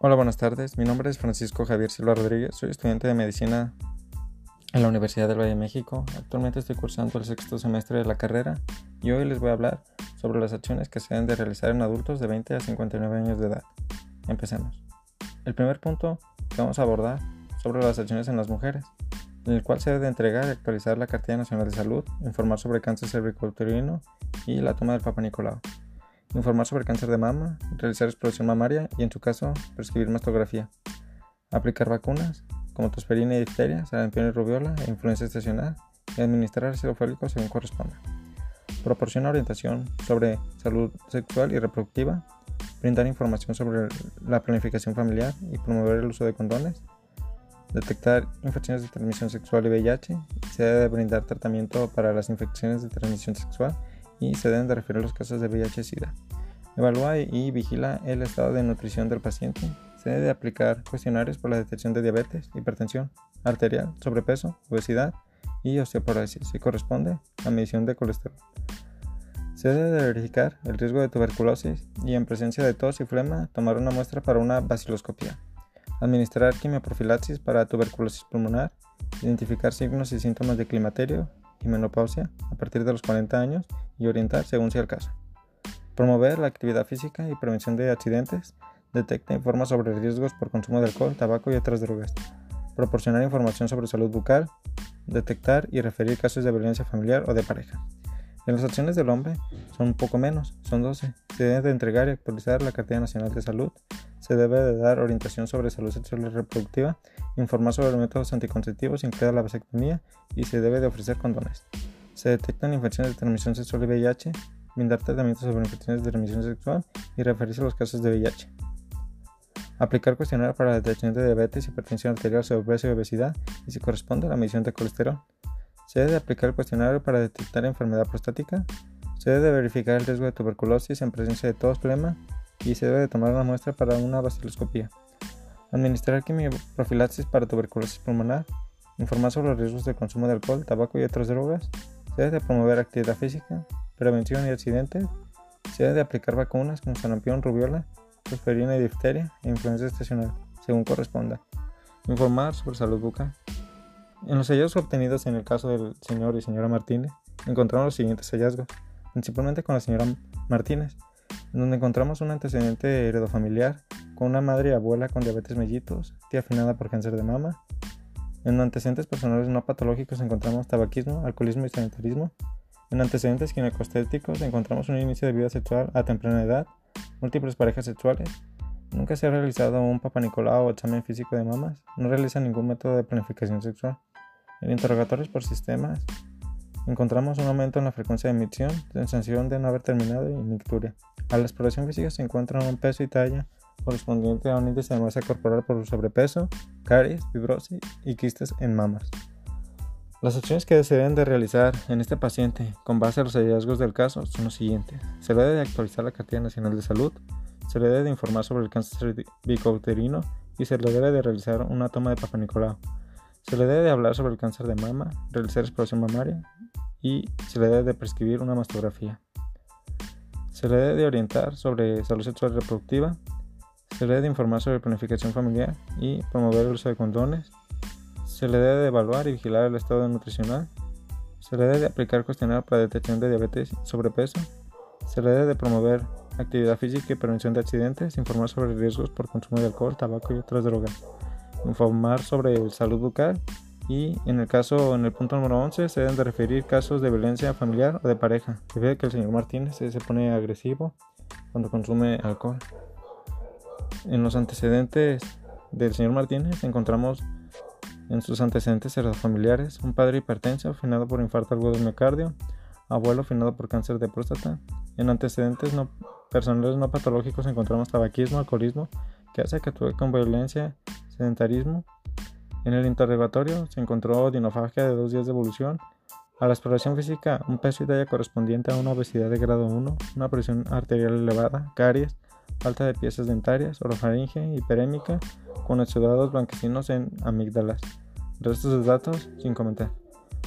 Hola, buenas tardes. Mi nombre es Francisco Javier Silva Rodríguez. Soy estudiante de medicina en la Universidad del Valle de México. Actualmente estoy cursando el sexto semestre de la carrera y hoy les voy a hablar sobre las acciones que se deben de realizar en adultos de 20 a 59 años de edad. Empecemos. El primer punto que vamos a abordar sobre las acciones en las mujeres, en el cual se debe de entregar y actualizar la Cartilla Nacional de Salud, informar sobre cáncer cervicouterino y la toma del Papa Nicolau informar sobre cáncer de mama, realizar exploración mamaria y en su caso prescribir mastografía, aplicar vacunas como tosferina y difteria, sarampión y rubiola e influenza estacional y administrar ácido fólico según corresponda. Proporciona orientación sobre salud sexual y reproductiva, brindar información sobre la planificación familiar y promover el uso de condones, detectar infecciones de transmisión sexual y VIH, se debe brindar tratamiento para las infecciones de transmisión sexual y se deben de referir los casos de VIH-Sida. Evalúa y vigila el estado de nutrición del paciente. Se debe aplicar cuestionarios por la detección de diabetes, hipertensión arterial, sobrepeso, obesidad y osteoporosis si corresponde a medición de colesterol. Se debe verificar el riesgo de tuberculosis y en presencia de tos y flema tomar una muestra para una baciloscopia. Administrar quimioprofilaxis para tuberculosis pulmonar, identificar signos y síntomas de climaterio y menopausia a partir de los 40 años y orientar según sea el caso. Promover la actividad física y prevención de accidentes. Detecta informa sobre riesgos por consumo de alcohol, tabaco y otras drogas. Proporcionar información sobre salud bucal. Detectar y referir casos de violencia familiar o de pareja. En las acciones del hombre son un poco menos, son 12. Se debe de entregar y actualizar la Cartilla Nacional de Salud. Se debe de dar orientación sobre salud sexual y reproductiva, informar sobre los métodos anticonceptivos, incluida la vasectomía, y se debe de ofrecer condones. Se detectan infecciones de transmisión sexual y VIH, brindar tratamientos sobre infecciones de transmisión sexual y referirse a los casos de VIH. Aplicar cuestionario para la detección de diabetes, hipertensión arterial, sobrepeso y obesidad, y si corresponde a la medición de colesterol. Se debe aplicar el cuestionario para detectar enfermedad prostática. Se debe verificar el riesgo de tuberculosis en presencia de tos, flema y se debe tomar una muestra para una baciloscopía. Administrar quimioprofilaxis para tuberculosis pulmonar. Informar sobre los riesgos de consumo de alcohol, tabaco y otras drogas. Se debe promover actividad física, prevención y accidentes. Se debe aplicar vacunas como sarampión, rubiola, tosferina y difteria e influenza estacional, según corresponda. Informar sobre salud bucal. En los hallazgos obtenidos en el caso del señor y señora Martínez, encontramos los siguientes hallazgos, principalmente con la señora Martínez, en donde encontramos un antecedente heredofamiliar con una madre y abuela con diabetes mellitus, tía afinada por cáncer de mama. En antecedentes personales no patológicos encontramos tabaquismo, alcoholismo y sedentarismo. En antecedentes ginecostéticos encontramos un inicio de vida sexual a temprana edad, múltiples parejas sexuales, Nunca se ha realizado un papanicolao o examen físico de mamas. No realiza ningún método de planificación sexual. En interrogatorios por sistemas encontramos un aumento en la frecuencia de emisión, sensación de no haber terminado y nicturia. A la exploración física se encuentra un peso y talla correspondiente a un índice de masa corporal por sobrepeso, caries, fibrosis y quistes en mamas. Las acciones que se deben de realizar en este paciente con base a los hallazgos del caso son los siguientes. Se debe de actualizar la Cartilla Nacional de Salud, se le debe de informar sobre el cáncer cervicouterino y se le debe de realizar una toma de Papa Nicolau. Se le debe de hablar sobre el cáncer de mama, realizar exploración mamaria y se le debe de prescribir una mastografía. Se le debe de orientar sobre salud sexual reproductiva. Se le debe de informar sobre planificación familiar y promover el uso de condones. Se le debe de evaluar y vigilar el estado nutricional. Se le debe de aplicar cuestionario para detección de diabetes y sobrepeso. Se le debe de promover actividad física y prevención de accidentes, informar sobre riesgos por consumo de alcohol, tabaco y otras drogas, informar sobre salud bucal y en el caso, en el punto número 11, se deben de referir casos de violencia familiar o de pareja. Se ve que el señor Martínez se pone agresivo cuando consume alcohol. En los antecedentes del señor Martínez encontramos en sus antecedentes familiares un padre hipertenso afinado por infarto agudo de miocardio, abuelo afinado por cáncer de próstata. En antecedentes no personales no patológicos encontramos tabaquismo, alcoholismo, que hace que actúe con violencia, sedentarismo. En el interrogatorio se encontró dinofagia de dos días de evolución. A la exploración física, un peso y talla correspondiente a una obesidad de grado 1, una presión arterial elevada, caries, falta de piezas dentarias, orofaringe, hiperémica, con exudados blanquecinos en amígdalas. Restos de datos sin comentar.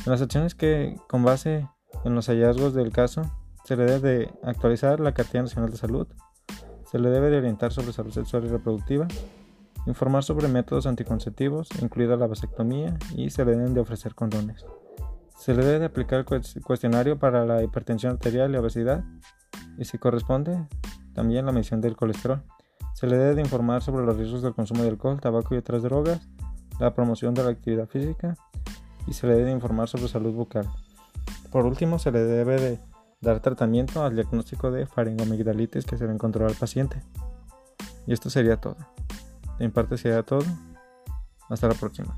En las acciones que, con base en los hallazgos del caso, se le debe de actualizar la Cartilla Nacional de Salud. Se le debe de orientar sobre salud sexual y reproductiva. Informar sobre métodos anticonceptivos, incluida la vasectomía, y se le deben de ofrecer condones. Se le debe de aplicar el cuestionario para la hipertensión arterial y obesidad, y si corresponde, también la medición del colesterol. Se le debe de informar sobre los riesgos del consumo de alcohol, tabaco y otras drogas, la promoción de la actividad física, y se le debe de informar sobre salud bucal. Por último, se le debe de dar tratamiento al diagnóstico de faringomigdalitis que se le encontró al paciente. Y esto sería todo. De mi parte sería todo. Hasta la próxima.